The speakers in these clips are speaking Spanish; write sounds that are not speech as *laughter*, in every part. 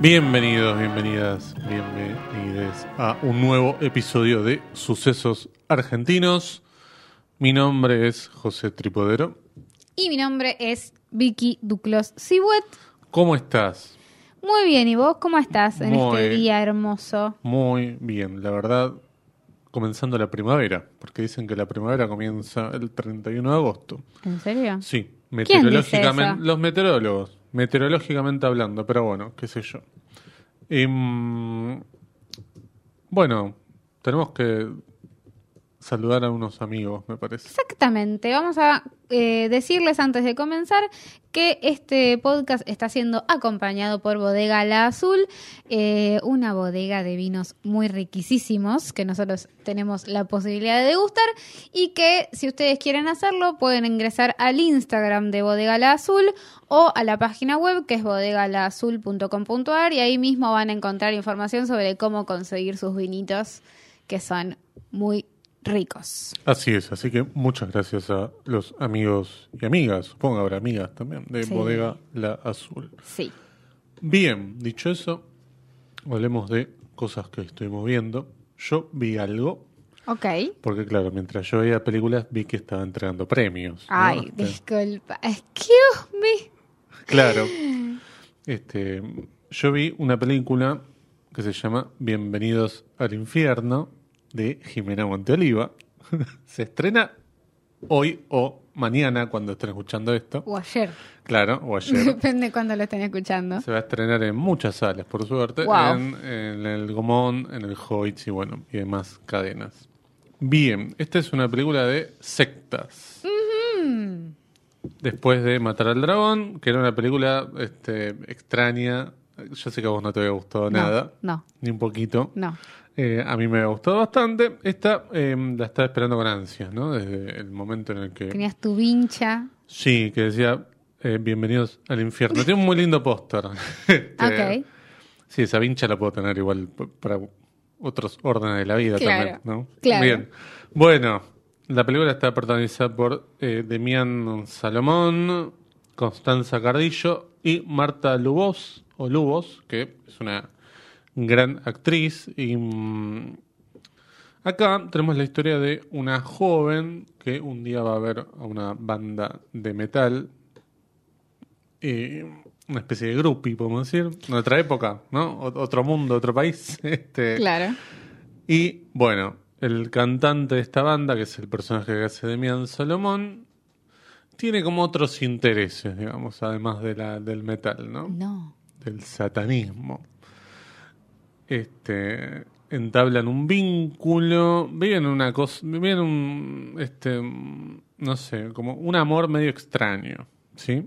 Bienvenidos, bienvenidas, bienvenidos a un nuevo episodio de Sucesos Argentinos. Mi nombre es José Tripodero. Y mi nombre es Vicky Duclos Sibuet. ¿Cómo estás? Muy bien, ¿y vos cómo estás en Muy este día hermoso? Muy bien, la verdad, comenzando la primavera, porque dicen que la primavera comienza el 31 de agosto. ¿En serio? Sí, ¿Quién dice meteorológicamente, los meteorólogos, meteorológicamente hablando, pero bueno, qué sé yo. Em, bueno, tenemos que saludar a unos amigos, me parece. Exactamente. Vamos a eh, decirles antes de comenzar que este podcast está siendo acompañado por Bodega La Azul, eh, una bodega de vinos muy riquísimos que nosotros tenemos la posibilidad de degustar y que si ustedes quieren hacerlo pueden ingresar al Instagram de Bodega La Azul o a la página web que es bodegalazul.com.ar y ahí mismo van a encontrar información sobre cómo conseguir sus vinitos que son muy ricos. Así es, así que muchas gracias a los amigos y amigas, supongo habrá amigas también, de Sí. Bodega La Azul. Sí. Bien, dicho eso, hablemos de cosas que estuvimos viendo. Yo vi algo, Ok. porque claro, mientras yo veía películas vi que estaba entregando premios. Ay, Este, disculpa. Excuse me. Claro. Este, yo vi una película que se llama Bienvenidos al infierno de Jimena Monteoliva. *laughs* se estrena hoy o mañana cuando estén escuchando esto. O ayer. Claro, o *laughs* ayer. Depende de cuándo lo estén escuchando. Se va a estrenar en muchas salas, por suerte, Wow. en, en el Gomón, en el Hoyts y bueno, y demás cadenas. Bien, esta es una película de sectas. Después de Matar al Dragón, que era una película este, extraña. Yo sé que a vos no te había gustado No, nada, No, ni un poquito. no. Eh, a mí me había gustado bastante. Esta eh, la estaba esperando con ansias, ¿no? Desde el momento en el que... Tenías tu vincha. Sí, que decía eh, Bienvenidos al infierno. Tiene un muy lindo póster. *laughs* Este, Ok. Sí, esa vincha la puedo tener igual para otros órdenes de la vida Claro, también, ¿no? claro. Bien. Bueno, la película está protagonizada por eh, Demián Salomón, Constanza Cardillo y Marta Lubos, o Lubos, que es una gran actriz. Y mm, acá tenemos la historia de una joven que un día va a ver a una banda de metal eh, una especie de groupie, podemos decir, en otra época, ¿no? Otro mundo, otro país. *laughs* Este, Claro. Y bueno, el cantante de esta banda, que es el personaje que hace Demian Salomón, tiene como otros intereses, digamos, además de la, del metal, ¿no? No. Del satanismo. Este entablan un vínculo, viven una cosa, viven un este no sé, como un amor medio extraño, ¿sí?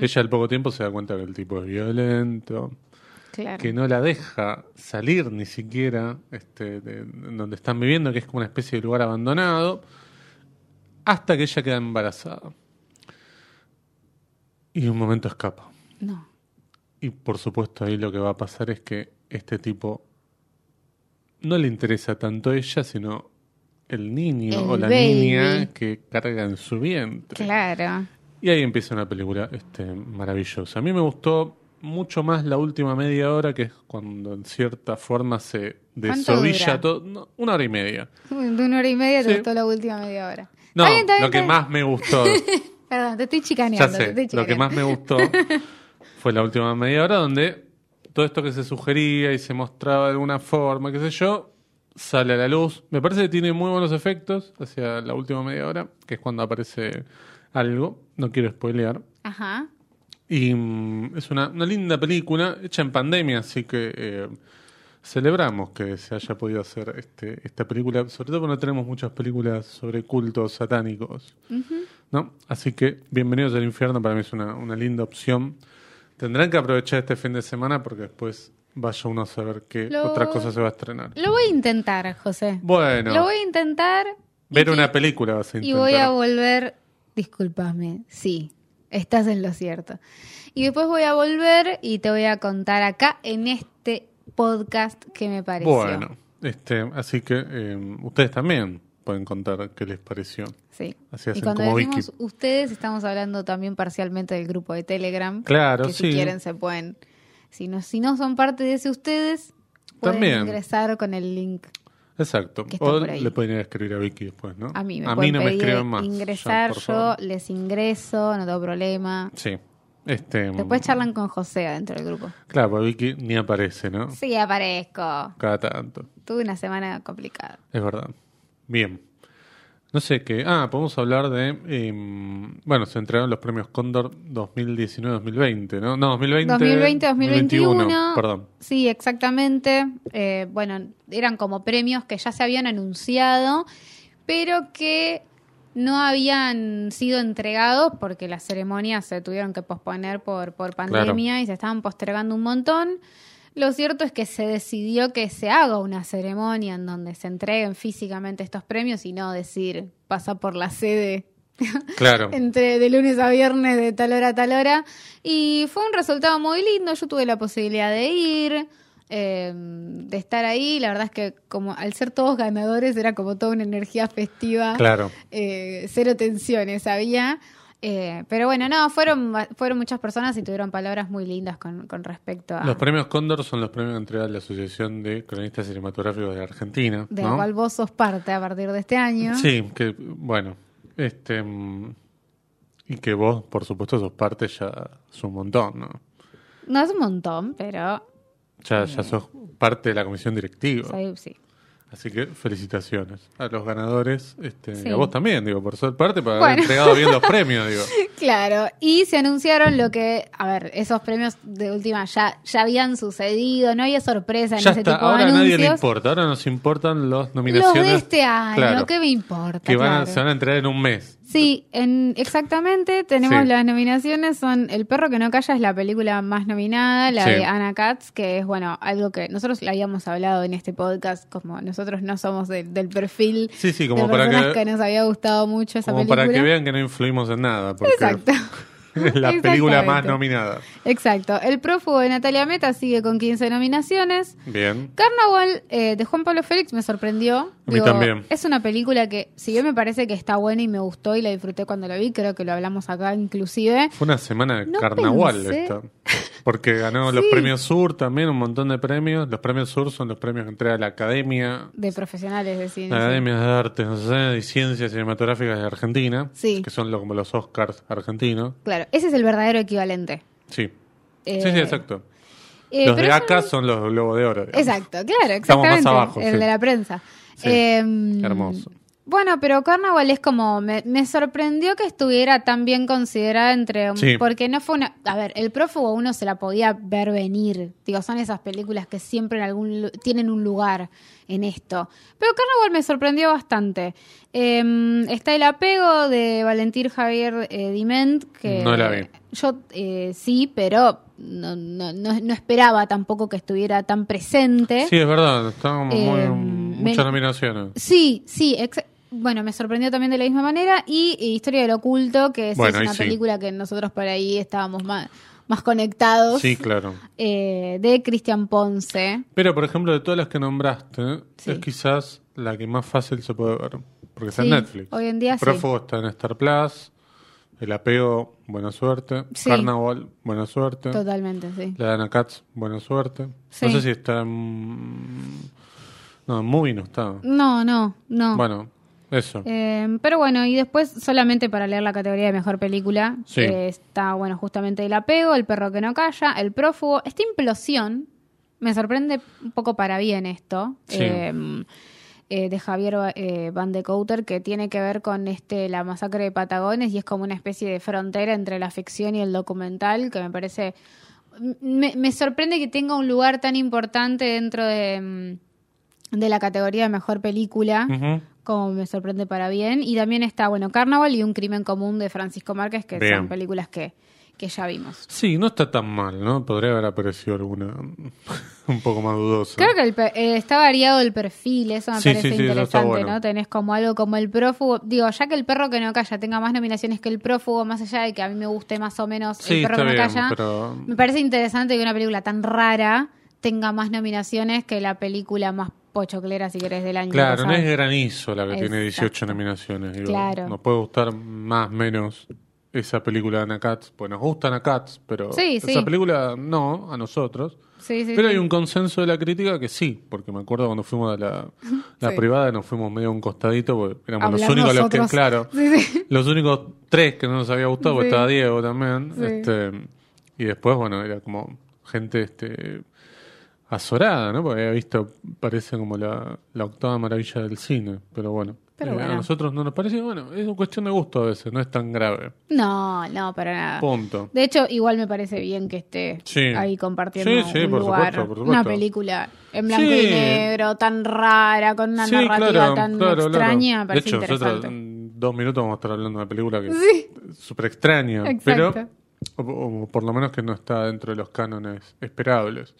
Ella al poco tiempo se da cuenta que el tipo es violento, Claro. que no la deja salir ni siquiera este, de, de donde están viviendo, que es como una especie de lugar abandonado, hasta que ella queda embarazada. Y un momento escapa. No. Y por supuesto ahí lo que va a pasar es que este tipo no le interesa tanto ella, sino el niño El o la baby. niña que carga en su vientre. Claro. Y ahí empieza una película este, maravillosa. A mí me gustó mucho más la última media hora, que es cuando en cierta forma se ¿Cuánto desovilla dura? todo. no, una hora y media. De una hora y media te Sí. gustó la última media hora. No, bien, lo que más me gustó, *laughs* Perdón, te estoy ya chicaneando. te estoy lo que más me gustó *laughs* fue la última media hora donde todo esto que se sugería y se mostraba de alguna forma, qué sé yo, sale a la luz. Me parece que tiene muy buenos efectos hacia la última media hora, que es cuando aparece algo. No quiero spoilear. Ajá. Y mm, es una, una linda película hecha en pandemia, así que eh, celebramos que se haya podido hacer este, esta película, sobre todo porque no tenemos muchas películas sobre cultos satánicos. ¿no? Así que Bienvenidos al Infierno para mí es una, una linda opción. Tendrán que aprovechar este fin de semana porque después vaya uno a saber qué Lo- otra cosa se va a estrenar. Lo voy a intentar, José. Bueno, Lo voy a intentar. y ver una película vas a Y intentar. voy a volver. Discúlpame, sí, estás en lo cierto. Y después voy a volver y te voy a contar acá en este podcast que me pareció. Bueno, este, así que eh, ustedes también pueden contar qué les pareció. Sí. Así y hacen cuando como decimos Vicky. ustedes, estamos hablando también parcialmente del grupo de Telegram. Claro, que sí. si quieren se pueden Si no, si no son parte de ese ustedes, pueden También. ingresar con el link. Exacto. Que está O por ahí. le pueden escribir a Vicky después, ¿no? A mí me a mí no me escriben más. ingresar, ya, yo les ingreso, no tengo problema. Sí. Este, Después charlan con José adentro del grupo. Claro, porque Vicky ni aparece, ¿no? Sí, aparezco. Cada tanto. Tuve una semana complicada. Es verdad. Bien. No sé qué. Ah, podemos hablar de. em, bueno, se entregaron los premios Cóndor 2019-2020, ¿no? No, 2020. 2020-2021. Perdón. Sí, exactamente. Eh, bueno, eran como premios que ya se habían anunciado, pero que no habían sido entregados porque las ceremonias se tuvieron que posponer por, por pandemia y se estaban postergando un montón. Lo cierto es que se decidió que se haga una ceremonia en donde se entreguen físicamente estos premios y no decir pasa por la sede *laughs* Claro. entre de lunes a viernes de tal hora a tal hora. Y fue un resultado muy lindo. Yo tuve la posibilidad de ir, eh, de estar ahí. La verdad es que como al ser todos ganadores era como toda una energía festiva. Claro. Eh, cero tensiones había. Eh, pero bueno, no, fueron, fueron muchas personas y tuvieron palabras muy lindas con, con respecto a... Los premios Cóndor son los premios que entrega la Asociación de Cronistas Cinematográficos de Argentina. de ¿no? la cual vos sos parte a partir de este año. Sí, que bueno, este mm, y que vos, por supuesto, sos parte ya es un montón, ¿no? No es un montón, pero Ya, ya sos parte de la comisión directiva. soy- sí. Así que felicitaciones a los ganadores, este, Sí. y a vos también, digo, por ser parte, para Bueno. haber entregado bien los premios, digo. *laughs* Claro, y se anunciaron lo que, a ver, esos premios de última ya, ya habían sucedido, no había sorpresa en Ya ese está, tipo de ahora a nadie le anuncios. importa, ahora nos importan los Los nominaciones. de este año, Claro, ¿qué me importa? que van a- Claro. se van a entregar en un mes. Sí, en, exactamente, tenemos Sí. las nominaciones, son El perro que no calla es la película más nominada, la Sí. de Anna Katz, que es, bueno, algo que nosotros le habíamos hablado en este podcast, como nosotros no somos del- del perfil Sí, sí, como de para que, que... nos había gustado mucho esa como película. para que vean que no influimos en nada, porque Exacto. Es *laughs* la película más nominada. Exacto. El prófugo de Natalia Meta sigue con 15 nominaciones. Bien. Carnaval eh, de Juan Pablo Félix me sorprendió. A mí también. Es una película que, si bien me parece que está buena y me gustó y la disfruté cuando la vi, creo que lo hablamos acá inclusive. Fue una semana de No carnaval pensé- esta. Porque ganó *laughs* los premios Sur también, un montón de premios. Los premios Sur son los premios que entrega la Academia, De profesionales de cine. la sí. Academia de Artes, no sé, y Ciencias Cinematográficas de Argentina, Sí. que son lo- como los Oscars argentinos. Claro, ese es el verdadero equivalente. Sí. Eh, sí, sí, exacto. Eh, los de acá son- son los Globos de Oro. digamos. Exacto, claro, Estamos más exactamente. abajo, el sí. de la prensa. Sí, Em, hermoso. Bueno, pero Carnaval es como. Me, me sorprendió que estuviera tan bien considerada entre. Sí. Porque no fue una. A ver, el prófugo uno se la podía ver venir. Digo, son esas películas que siempre en algún tienen un lugar en esto. Pero Carnaval me sorprendió bastante. Em, está el apego de Valentín Javier eh, Diment. Que No la vi. Yo eh, sí, pero no, no, no, no esperaba tampoco que estuviera tan presente. Sí, es verdad. Están muy, Eh, muchas me- nominaciones. Sí, sí, ex- bueno, me sorprendió también de la misma manera. Y, Historia del Oculto, que es, Bueno, es ahí una sí. película que nosotros por ahí estábamos más, más conectados, Sí, claro. eh, de Cristian Ponce. Pero, por ejemplo, de todas las que nombraste, Sí. es quizás la que más fácil se puede ver. Porque está Sí, en Netflix. hoy en día sí. Prófugo está en Star Plus. El apego, buena suerte. Sí. Carnaval, buena suerte. Totalmente, sí. La de Ana Katz, buena suerte. Sí. No sé si está en... No, en Movie no está. No, no, no. Bueno, eso. Eh, pero bueno, y después solamente para leer la categoría de mejor película, Sí. está, bueno, justamente El apego, El perro que no calla, El prófugo, esta implosión, me sorprende un poco para bien esto, Sí. eh, eh, de Javier eh, Van de Couter, que tiene que ver con este la masacre de Patagones y es como una especie de frontera entre la ficción y el documental, que me parece... Me, me sorprende que tenga un lugar tan importante dentro de, mm, de la categoría de mejor película Ujú. Como me sorprende para bien. Y también está, bueno, Carnaval y Un crimen común de Francisco Márquez, que Bien. son películas que, que ya vimos. Sí, no está tan mal, ¿no? Podría haber aparecido alguna *laughs* un poco más dudosa. Creo que el eh, está variado el perfil, eso me Sí, parece sí, sí, interesante, bueno. ¿no? Tenés como algo como el prófugo. Digo, ya que el perro que no calla tenga más nominaciones que el prófugo, más allá de que a mí me guste más o menos Sí, el perro que no bien, calla, pero... me parece interesante que una película tan rara tenga más nominaciones que la película más pochoclera, si querés, del año. Claro, no es granizo la que tiene 18 Exacto. nominaciones. digo. Claro. Nos puede gustar más, menos. esa película de Ana Katz, pues nos gusta Ana Katz, pero Sí, esa sí. película no, a nosotros. Sí, sí. Pero hay un consenso de la crítica que sí, porque me acuerdo cuando fuimos a la, la *laughs* privada, nos fuimos medio a un costadito, porque éramos los únicos los que, nosotros. claro, *laughs* los únicos tres que no nos había gustado, porque estaba Diego también. Este, y después, bueno, era como gente este azorada, ¿no? Porque había visto, parece como la, la octava maravilla del cine, pero bueno. Pero eh, bueno. A nosotros no nos parece, bueno, es una cuestión de gusto a veces, no es tan grave. No, no, para nada. Punto. De hecho, igual me parece bien que esté Sí. ahí compartiendo Sí, sí, un por lugar, supuesto, por una película en blanco y negro, tan rara, con una narrativa claro, tan claro, claro. extraña, me De parece hecho, nosotros en dos minutos vamos a estar hablando de una película que es súper extraña, Exacto. pero o, o por lo menos que no está dentro de los cánones esperables.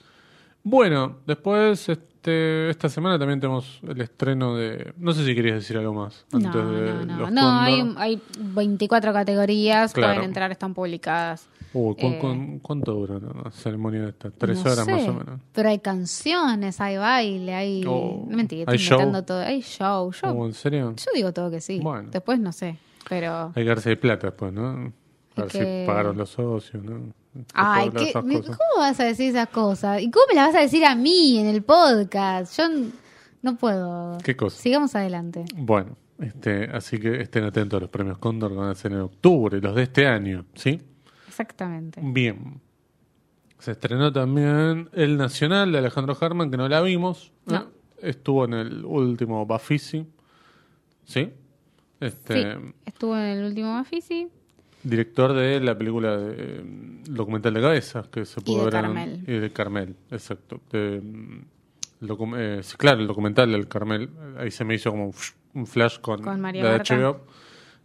Bueno, después este, esta semana también tenemos el estreno de... No sé si querías decir algo más. No, de no, no. los No, hay, hay 24 categorías, Claro. pueden entrar, están publicadas. Uy, ¿cu- eh, cu- ¿Cuánto dura la ceremonia de esta? Tres No horas sé, más o menos. Pero hay canciones, hay baile, hay. Oh, mentira, ¿hay estoy show? todo. Hay show. Yo, Oh, ¿En serio? yo digo todo que sí. Bueno. Después no sé. Pero. Hay que darse de plata después, ¿no? A ver que- si pagaron los socios, ¿no? Ay, ¿qué-. ¿cómo vas a decir esas cosas? ¿Y cómo me las vas a decir a mí en el podcast? Yo no puedo. ¿Qué cosa? Sigamos adelante. Bueno, este, así que estén atentos a los premios Cóndor que van a ser en octubre, los de este año, ¿sí? Exactamente. Bien. Se estrenó también El Nacional de Alejandro Harman, que no la vimos. ¿eh? No. Estuvo en el último Bafisi, ¿sí? Este, Sí, estuvo en el último Bafisi. Director de la película de, mm, documental de cabezas que se pudo de ver en- Carmel. y de Carmel, exacto. De, mm, docu- eh, sí, claro, el documental del Carmel. Ahí se me hizo como un flash con, Con María la de. HBO.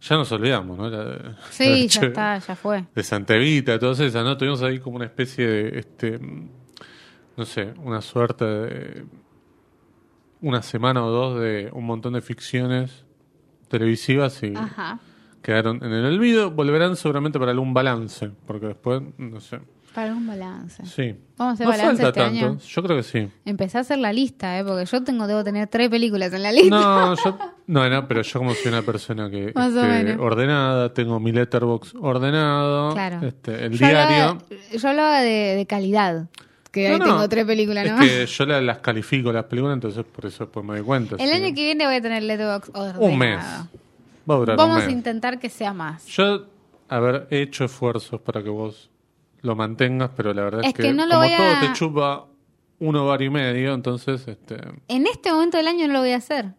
Ya nos olvidamos, ¿no? La de- la de Sí, ya está, ya fue. De Santa Evita, todas esas, ¿no? Tuvimos ahí como una especie de, este, mm, no sé, una suerte de una semana o dos de un montón de ficciones televisivas y Ajá. Quedaron en el olvido. Volverán seguramente para algún balance, porque después, no sé. Para un balance. Sí. Vamos a hacer no balance falta este tanto. año. Yo creo que sí. Empecé a hacer la lista, ¿eh? Porque yo tengo, debo tener tres películas en la lista. No, *laughs* yo, no, no, pero yo como soy una persona que este, ordenada, tengo mi letterbox ordenado, Claro. este, el yo diario. Hablaba, yo hablaba de, de calidad. Que No, ahí no. tengo tres películas Es nomás. que yo la- las califico las películas, entonces por eso después me doy cuenta. El sí. año que viene voy a tener Letterboxd ordenado. Un mes. Va a durar Vamos un a intentar que sea más. Yo haber hecho esfuerzos para que vos lo mantengas, pero la verdad es, Es que no lo como voy a- todo te chupa un ovario y medio, entonces este En este momento del año no lo voy a hacer.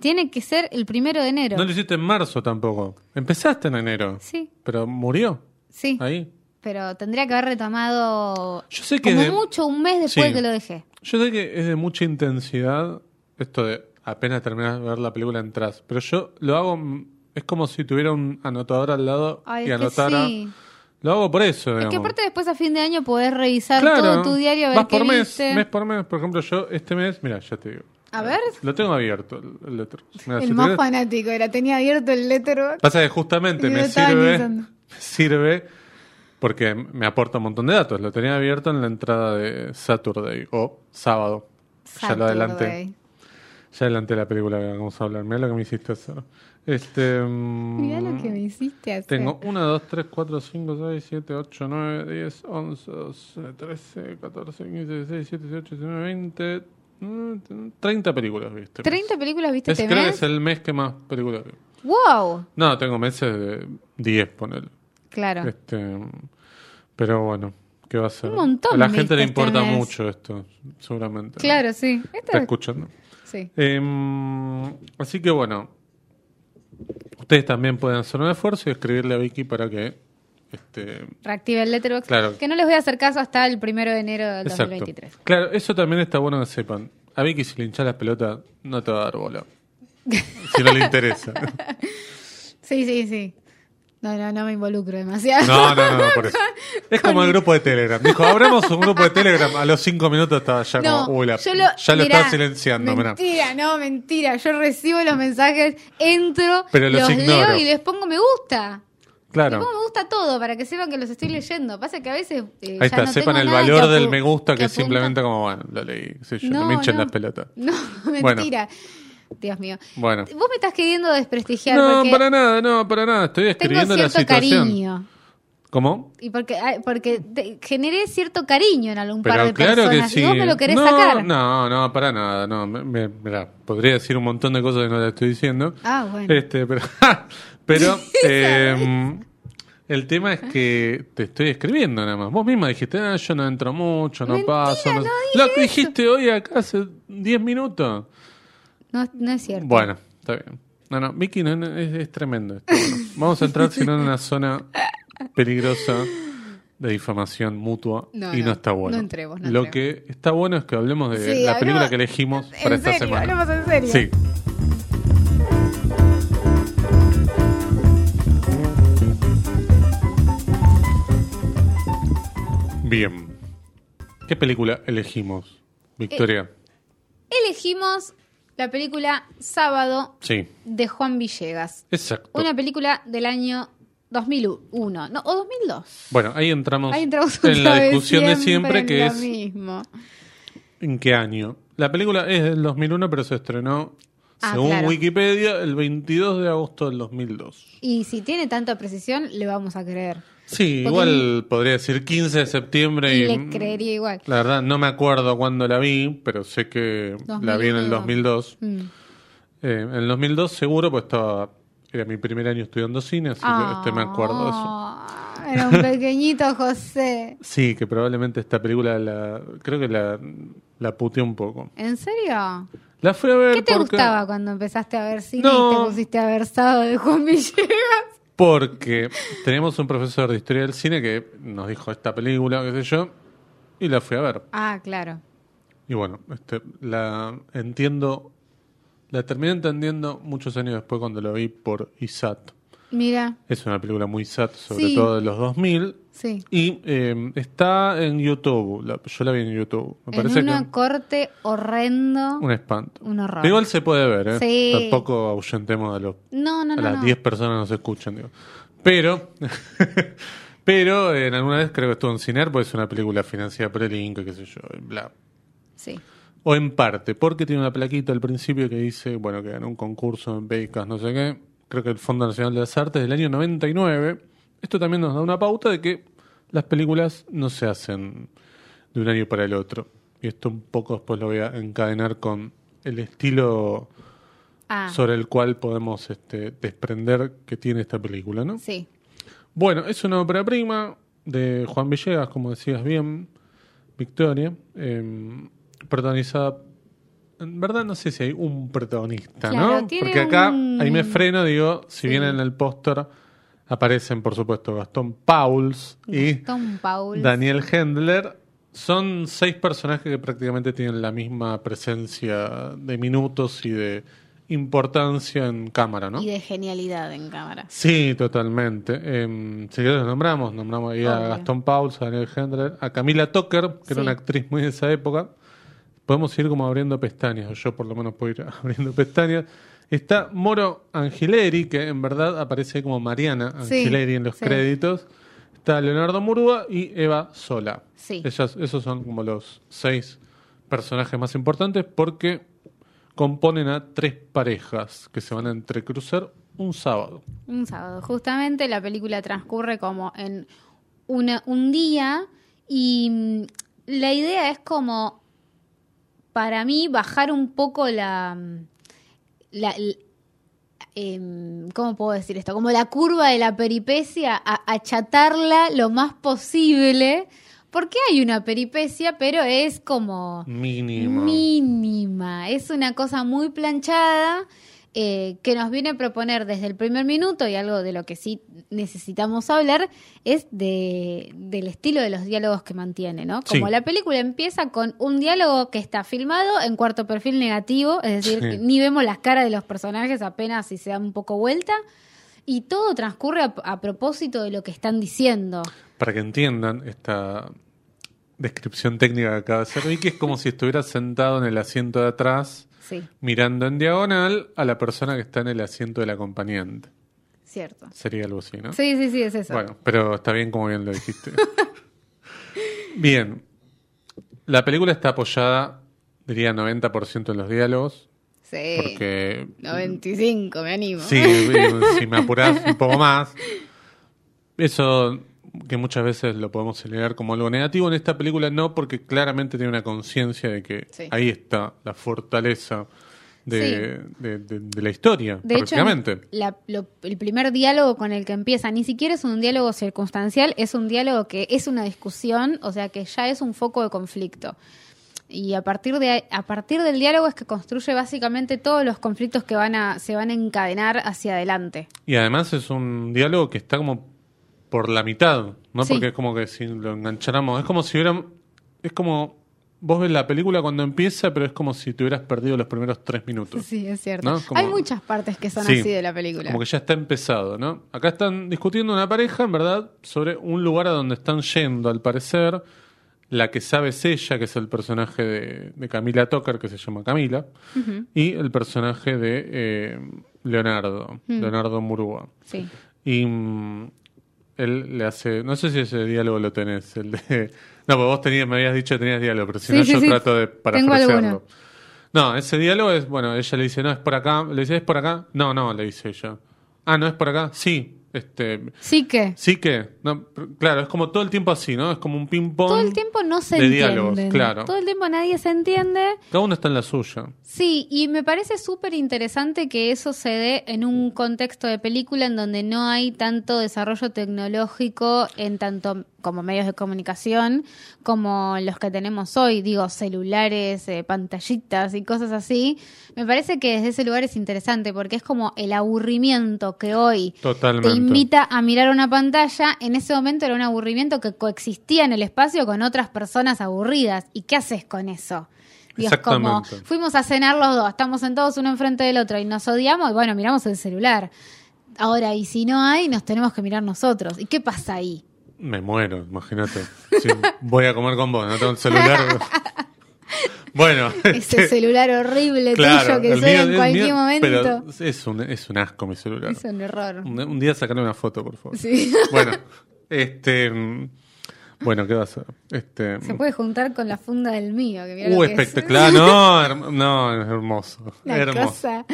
Tiene que ser el primero de enero. no lo hiciste en marzo tampoco. Empezaste en enero, Sí, pero murió sí. ahí. Pero tendría que haber retomado Yo sé que como de- mucho un mes después Sí. de que lo dejé. Yo sé que es de mucha intensidad esto de apenas terminas de ver la película entras, pero yo lo hago mm, es como si tuviera un anotador al lado Ay, y anotara. sí. Lo hago por eso, Es que digamos. aparte después a fin de año podés revisar Claro, todo tu diario a ver vas qué por mes, viste. mes por mes. Por ejemplo, yo este mes, mira, ya te digo. A ver. Lo tengo abierto, el, Letterboxd. Si El te más fanático era, tenía abierto el Letterboxd. Pasa que justamente me sirve, *laughs* me sirve porque me aporta un montón de datos. Lo tenía abierto en la entrada de Saturday o sábado. Ya lo adelanté. Ya adelanté la película que vamos a hablar. Mira lo que me hiciste hacer. Este, mm, Mirá lo que me hiciste hacer. Tengo 1, 2, 3, 4, 5, 6, 7, 8, 9, 10, 11, 12, 13, 14, 15, 16, 17, 18, 19, 20, mm, 30 películas, ¿viste? 30 películas viste Es, este creo que es el mes que más películas vi. ¡Wow! No, tengo meses de 10, ponele. Claro. Este, pero bueno, ¿qué va a ser? Un montón A la gente le este importa mes. mucho esto, seguramente. ¿no? Claro, sí. Está Esta- escuchando. Sí. Em, así que bueno, ustedes también pueden hacer un esfuerzo y escribirle a Vicky para que... Este, Reactiva el Letterboxd. Claro. Que no les voy a hacer caso hasta el primero de enero del exacto. 2023. Claro, eso también está bueno que sepan. A Vicky si le hinchas las pelotas no te va a dar bola. *laughs* si no le interesa. Sí, sí, sí. No, no, no me involucro demasiado. No, no, no, por eso. *laughs* Es como el grupo de Telegram. Dijo, abramos un grupo de Telegram. A los cinco minutos estaba ya No, como, uy, la- yo lo, ya lo mirá, estaba silenciando. mirá. Mentira, no, mentira. Yo recibo los mensajes, entro, Pero los los, leo y les pongo me gusta. Claro. pongo me gusta todo para que sepan que los estoy leyendo. Pasa que a veces. eh, Ahí está, no sepan tengo el valor que del me gusta que, apunta. simplemente como, bueno, lo leí. sé yo, no, No, me hinchen no. las pelotas. *laughs* No, Bueno. mentira. Dios mío. Bueno. Vos me estás queriendo desprestigiar No, para nada, no, para nada. Estoy tengo escribiendo la cierto situación. cariño. ¿Cómo? Y porque, ay, porque te- generé cierto cariño en algún Pero par de claro que sí. Y vos me lo querés no, sacar. No, no, para nada. No, me, me- mirá, podría decir un montón de cosas que no le estoy diciendo. Ah, bueno. Este, pero, *laughs* pero *laughs* eh, el tema es que te estoy escribiendo nada más. Vos misma dijiste, ah, yo no entro mucho, no Mentira, paso. no sé". dije Lo que dijiste hoy acá hace 10 minutos. No, no es cierto. Bueno, está bien. No, no, Vicky no, no, es, es tremendo esto. Bueno, vamos a entrar, si no, en una zona peligrosa de difamación mutua No, y no, no, está bueno. no entremos, no Lo entremos. que está bueno es que hablemos de Sí, la hablemos- película que elegimos ¿En para esta serio? semana. ¿Hablamos en serio? Sí. Bien. ¿Qué película elegimos, Victoria? Elegimos la película Sábado sí, de Juan Villegas. exacto. Una película del año 2001, no, o 2002. Bueno, ahí entramos, Ahí entramos en la discusión de siempre, que es mismo. ¿en qué año? La película es del 2001, pero se estrenó, Ah, según claro. Wikipedia, el 22 de agosto del 2002. Y si tiene tanta precisión, le vamos a creer. Sí, Porque igual podría decir 15 de septiembre. Y Y, le creería igual. La verdad, no me acuerdo cuándo la vi, pero sé que la vi en el 2002. Mm. Eh, en el 2002 seguro, pues estaba... Era mi primer año estudiando cine, así que este, me acuerdo de eso. Ah, Era un *laughs* pequeñito José. Sí, que probablemente esta película la... Creo que la, la puteé un poco. ¿En serio? La fui a ver ¿Qué te porque... gustaba cuando empezaste a ver cine No. y te pusiste a ver Sábado de Juan Villegas? Porque teníamos un profesor de historia del cine que nos dijo esta película, qué sé yo, y la fui a ver. Ah, claro. Y bueno, este, la entiendo, la terminé entendiendo muchos años después cuando lo vi por ISAT. Mira, Es una película muy SAT, sobre Sí. todo de los 2000. sí. Y eh, está en YouTube. La- yo la vi en YouTube. Me en parece un que corte horrendo. un espanto. un horror. Pero igual se puede ver, ¿eh? Sí. Tampoco ahuyentemos a, los, No, no, a no. las no. 10 personas nos escuchan. Digo. Pero, *laughs* pero en alguna vez creo que estuvo en Ciner, porque es una película financiada por el Inca, qué sé yo, bla. Sí. O en parte, porque tiene una plaquita al principio que dice, bueno, que ganó un concurso en becas, no sé qué. Creo que el Fondo Nacional de las Artes del año 99. Esto también nos da una pauta de que las películas no se hacen de un año para el otro. Y esto un poco después lo voy a encadenar con el estilo Ah, sobre el cual podemos este, desprender que tiene esta película, ¿no? sí. Bueno, es una ópera prima de Juan Villegas, como decías bien, Victoria, eh, protagonizada. En verdad no sé si hay un protagonista, Claro, ¿no? Porque acá un- ahí me freno, digo, si Sí. bien en el póster aparecen, por supuesto, Gastón Pauls y Tom Paul. Daniel Hendler. Son seis personajes que prácticamente tienen la misma presencia de minutos y de importancia en cámara, ¿no? Y de genialidad en cámara. Sí, totalmente. Eh, si querés los nombramos, nombramos ahí a. Gastón Pauls, a Daniel Hendler, a Camila Tucker, que era una actriz muy de esa época. Podemos ir como abriendo pestañas, o yo por lo menos puedo ir *laughs* abriendo pestañas. Está Moro Angileri, que en verdad aparece como Mariana Sí, Angileri en los sí. créditos. Está Leonardo Murúa y Eva Sola. Sí. Ellas, esos son como los seis personajes más importantes porque componen a tres parejas que se van a entrecruzar un sábado. Un sábado. Justamente la película transcurre como en una, un día y mm, la idea es como, para mí, bajar un poco la... mm, la em, ¿Cómo puedo decir esto? Como la curva de la peripecia, a- achatarla lo más posible, porque hay una peripecia, pero es como Mínimo. mínima. Es una cosa muy planchada eh, que nos viene a proponer desde el primer minuto y algo de lo que sí necesitamos hablar es de, del estilo de los diálogos que mantiene, ¿no? Como Sí. la película empieza con un diálogo que está filmado en cuarto perfil negativo, es decir, Sí. ni vemos las caras de los personajes apenas si se dan un poco vuelta. Y todo transcurre a, a propósito de lo que están diciendo. Para que entiendan esta descripción técnica que acaba de hacer Vicky, es como si estuviera sentado en el asiento de atrás, Sí, mirando en diagonal a la persona que está en el asiento del acompañante. cierto. Sería algo así, ¿no? Sí, sí, sí, es eso. Bueno, pero está bien como bien lo dijiste. *laughs* bien. La película está apoyada, diría 90% en los diálogos. Sí. Porque 95, me animo. Sí, *laughs* si me apurás un poco más. Eso que muchas veces lo podemos celebrar como algo negativo, en esta película no, porque claramente tiene una conciencia de que Sí. ahí está la fortaleza de, de- de- de la historia, De hecho, prácticamente. la- lo- el primer diálogo con el que empieza ni siquiera es un diálogo circunstancial, es un diálogo que es una discusión, o sea que ya es un foco de conflicto. Y a partir de a partir del diálogo es que construye básicamente todos los conflictos que van a se van a encadenar hacia adelante. Y además es un diálogo que está como por la mitad, ¿no? Sí. Porque es como que si lo engancháramos, es como si hubieran, es como, vos ves la película cuando empieza, pero es como si te hubieras perdido los primeros tres minutos. Sí, es cierto. ¿No? Como- Hay muchas partes que son Sí, así de la película. Como que ya está empezado, ¿no? Acá están discutiendo una pareja, en verdad, sobre un lugar a donde están yendo, al parecer. La que sabe es ella, que es el personaje de, de Camila Tucker, que se llama Camila, y el personaje de eh, Leonardo, Mm. Leonardo Murúa. Sí. Y él le hace, no sé si ese diálogo lo tenés, el de... No, porque vos tenías, me habías dicho que tenías diálogo, pero si Sí, no sí, yo sí. trato de parafrasearlo. No, ese diálogo es, bueno, ella le dice, no, es por acá, le dice, ¿es por acá? No, no, le dice ella. Ah, ¿no es por acá? Sí, este... Sí que Sí que, no, claro, es como todo el tiempo así, ¿no? Es como un ping-pong. todo el tiempo no se de entienden. diálogos, claro. Todo el tiempo nadie se entiende. Cada uno está en la suya. Sí, y me parece súper interesante que eso se dé en un contexto de película en donde no hay tanto desarrollo tecnológico en tanto como medios de comunicación como los que tenemos hoy, digo, celulares, eh, pantallitas y cosas así. Me parece que desde ese lugar es interesante porque es como el aburrimiento que hoy Totalmente. te invita a mirar una pantalla, en ese momento era un aburrimiento que coexistía en el espacio con otras personas aburridas. ¿Y qué haces con eso? Dios, como Exactamente. fuimos a cenar los dos, estamos sentados uno enfrente del otro y nos odiamos, y bueno, miramos el celular. Ahora, y si no hay, nos tenemos que mirar nosotros. ¿Y qué pasa ahí? Me muero, imagínate. Si voy a comer con vos, no tengo el celular. bueno, *laughs* Ese este, celular horrible claro, tuyo que suena en cualquier mío- momento. Pero es un, es un asco mi celular. Es un error. Un, un día sacarle una foto, por favor. Sí. *laughs* Bueno, este. Bueno, ¿qué va a hacer? Este. Se puede juntar con la funda del mío. Que Uh, es. espectacular. No, no, es hermoso. Una hermoso. cosa.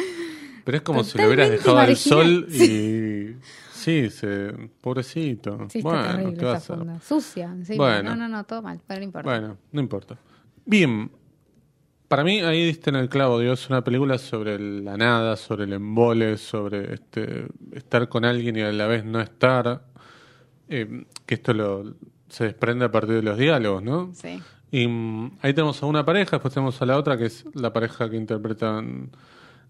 Pero es como si lo hubieras dejado al sol y. Sí, se... pobrecito. Sí, está bueno, terrible ¿qué va a esa hacer? funda. Sucia. Bueno. No, no, no, todo mal, pero no importa. Bueno, no importa. Bien. Para mí, ahí diste en el clavo, digo, es una película sobre la nada, sobre el embole, sobre este, estar con alguien y a la vez no estar. Eh, que esto lo, se desprende a partir de los diálogos, ¿no? Sí. Y mm, ahí tenemos a una pareja, después tenemos a la otra, que es la pareja que interpretan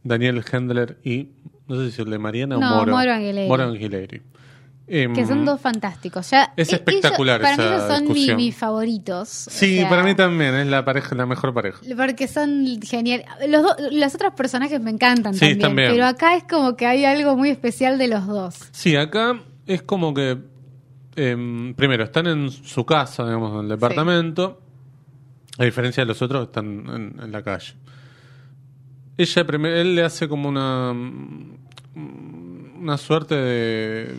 Daniel Hendler y, no sé si el de Mariana No, o Moro. Moro Anguileri. Moro. Em, Que son dos fantásticos. Ya, Es espectacular ellos- Para esa mí ellos son mi- mis favoritos. Sí, O sea, para mí también, es la pareja, la mejor pareja. Porque son genial. Los, do- los otros personajes me encantan Sí, también. Pero acá es como que hay algo muy especial de los dos. Sí, acá es como que, em, primero, están en su casa, digamos, en el departamento, a diferencia de los otros, están en, en la calle. Ella, él le hace como una mm, una suerte de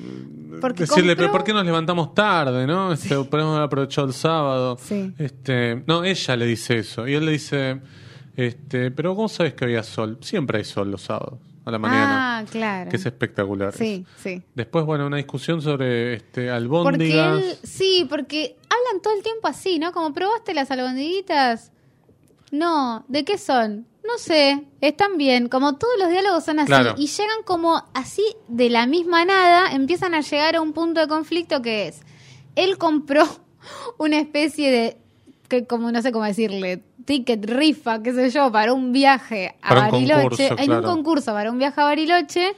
Porque decirle, compró- pero ¿por qué nos levantamos tarde, no? *laughs* Este, podemos haber aprovechado el sábado. Sí. Este, no, ella le dice eso y él le dice, este, pero ¿cómo sabes que había sol? Siempre hay sol los sábados a la mañana, Ah, claro. que es espectacular. Sí, sí. Después, bueno, una discusión sobre este Porque albóndigas. él, sí, porque hablan todo el tiempo así, ¿no? Como probaste las albondiguitas. No, ¿de qué son? No sé, están bien. Como todos los diálogos son así. Claro. Y llegan como así de la misma nada, empiezan a llegar a un punto de conflicto que es, él compró *laughs* una especie de, que como no sé cómo decirle, ticket, rifa, qué sé yo, para un viaje a Para Bariloche, concurso, en claro. un concurso para un viaje a Bariloche.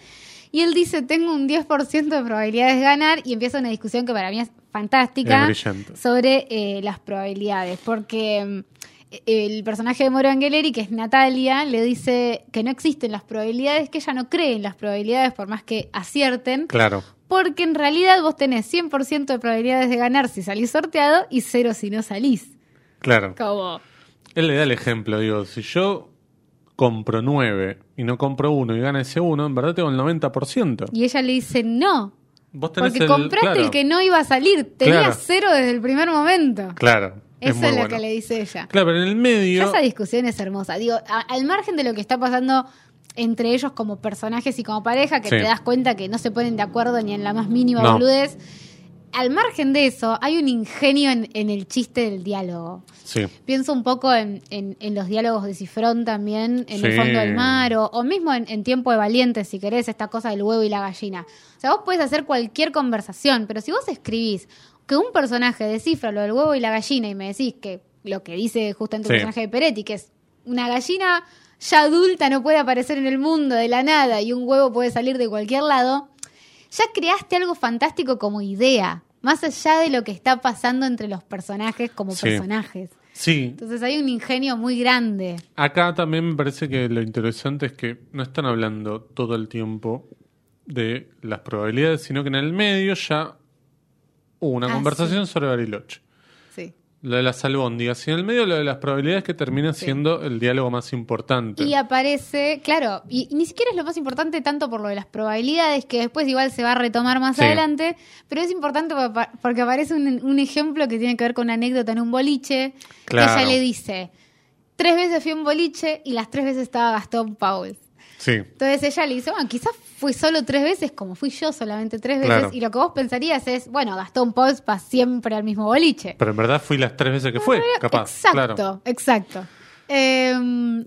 Y él dice, tengo un 10% de probabilidades de ganar y empieza una discusión que para mí es fantástica Es sobre eh, las probabilidades, porque mm, el personaje de Moro Angeleri, que es Natalia, le dice que no existen las probabilidades, que ella no cree en las probabilidades por más que acierten, Claro. porque en realidad vos tenés 100% de probabilidades de ganar si salís sorteado y cero si no salís. Claro. Como, Él le da el ejemplo, digo, si yo compro 9 y no compro uno y gana ese uno, en verdad tengo el 90%. y ella le dice no, Vos tenés porque el, compraste claro, el que no iba a salir, tenías Claro. cero desde el primer momento. Claro. Es Eso es lo bueno. que le dice ella. Claro, pero en el medio. esa discusión es hermosa. Digo, a- al margen de lo que está pasando entre ellos como personajes y como pareja, que Sí. te das cuenta que no se ponen de acuerdo ni en la más mínima No. boludez. Al margen de eso, hay un ingenio en, en el chiste del diálogo. Sí. Pienso un poco en, en- en los diálogos de Cifrón también, en el fondo del mar, o, o mismo en, en Tiempo de Valientes, si querés, esta cosa del huevo y la gallina. O sea, vos puedes hacer cualquier conversación, pero si vos escribís que un personaje descifra lo del huevo y la gallina y me decís que lo que dice justamente el personaje de Peretti, que es una gallina ya adulta no puede aparecer en el mundo de la nada y un huevo puede salir de cualquier lado, ya creaste algo fantástico como idea, más allá de lo que está pasando entre los personajes como Sí. personajes. Sí. Entonces hay un ingenio muy grande. Acá también me parece que lo interesante es que no están hablando todo el tiempo de las probabilidades, sino que en el medio ya una Ah, conversación sobre Bariloche. Sí. Lo de las albóndigas. Y en el medio lo de las probabilidades que termina siendo el diálogo más importante. Y aparece, claro, y, y ni siquiera es lo más importante tanto por lo de las probabilidades, que después igual se va a retomar más Sí. adelante, pero es importante porque aparece un, un ejemplo que tiene que ver con una anécdota en un boliche, Claro. que ella le dice, tres veces fui a un boliche y las tres veces estaba Gastón Paul. Sí. Entonces ella le dice, bueno, quizás fui solo tres veces, como fui yo solamente tres veces, Claro. y lo que vos pensarías es, bueno, Gastón Pauls va siempre al mismo boliche. Pero en verdad fui las tres veces que fue, capaz. Exacto, Claro. exacto. Eh,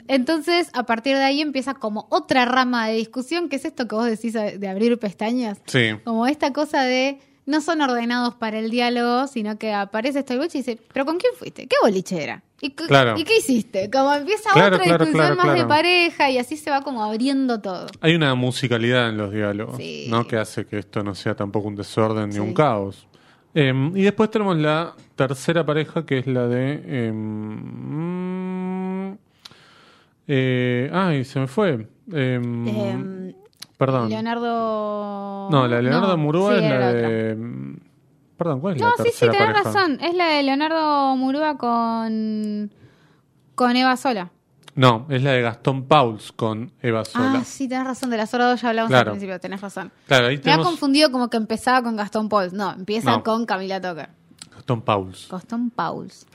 entonces, a partir de ahí empieza como otra rama de discusión, que es esto que vos decís de de abrir pestañas. Sí. Como esta cosa de no son ordenados para el diálogo, sino que aparece este boliche y dice, ¿pero con quién fuiste? ¿Qué boliche era? ¿Y, qué- Claro. ¿y qué hiciste? Como empieza Claro, otra claro, discusión claro, más de pareja y así se va como abriendo todo. Hay una musicalidad en los diálogos, Sí. ¿no? Que hace que esto no sea tampoco un desorden ni Sí. un caos. Eh, y después tenemos la tercera pareja, que es la de. eh, mm, eh, ay, se me fue. Perdón. Leonardo... no, la de Leonardo no, Murúa sí, es la de. mm, Perdón, ¿cuál es No, la sí, sí, tercera tenés pareja? razón. Es la de Leonardo Murúa con, con Eva Sola. No, es la de Gastón Pauls con Eva Sola. Ah, sí, tenés razón. De la Sola 2 ya hablamos Claro. al principio, tenés razón. Claro, ahí Me ha tenemos confundido como que empezaba con Gastón Pauls. No, empieza No. con Camila Tucker. Gastón Pauls. Gastón Pauls.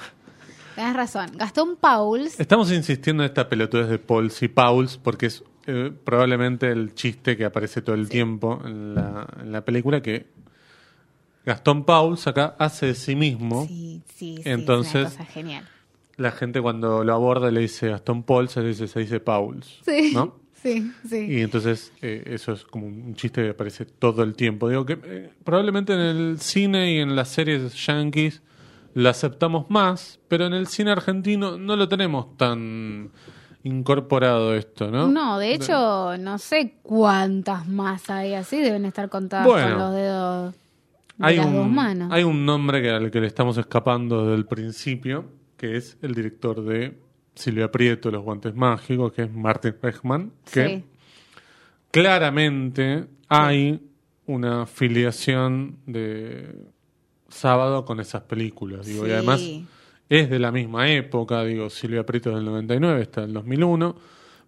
Tenés razón. Gastón Pauls. Estamos insistiendo en esta pelotudez de Pauls y Pauls porque es eh, probablemente el chiste que aparece todo el tiempo en la, en la película que Gastón Pauls acá hace de sí mismo. Sí, sí, sí. Entonces- es una cosa genial. La gente cuando lo aborda le dice Gastón Pauls, se dice, se dice Pauls. Sí. ¿no? *laughs* Sí, sí. Y entonces eh, eso es como un chiste que aparece todo el tiempo. Digo que eh, probablemente en el cine y en las series yankees lo aceptamos más, pero en el cine argentino no lo tenemos tan incorporado esto, ¿no? No, de hecho, no sé cuántas más hay así. Deben estar contadas Bueno. con los dedos de hay las un, dos manos. hay un nombre que, al que le estamos escapando desde el principio, que es el director de Silvia Prieto, Los Guantes Mágicos, que es Martin Reichman, que Sí. claramente hay una filiación de sábado con esas películas. Digo, Y además es de la misma época, digo, Silvia Prieto es del 99, está del 2001.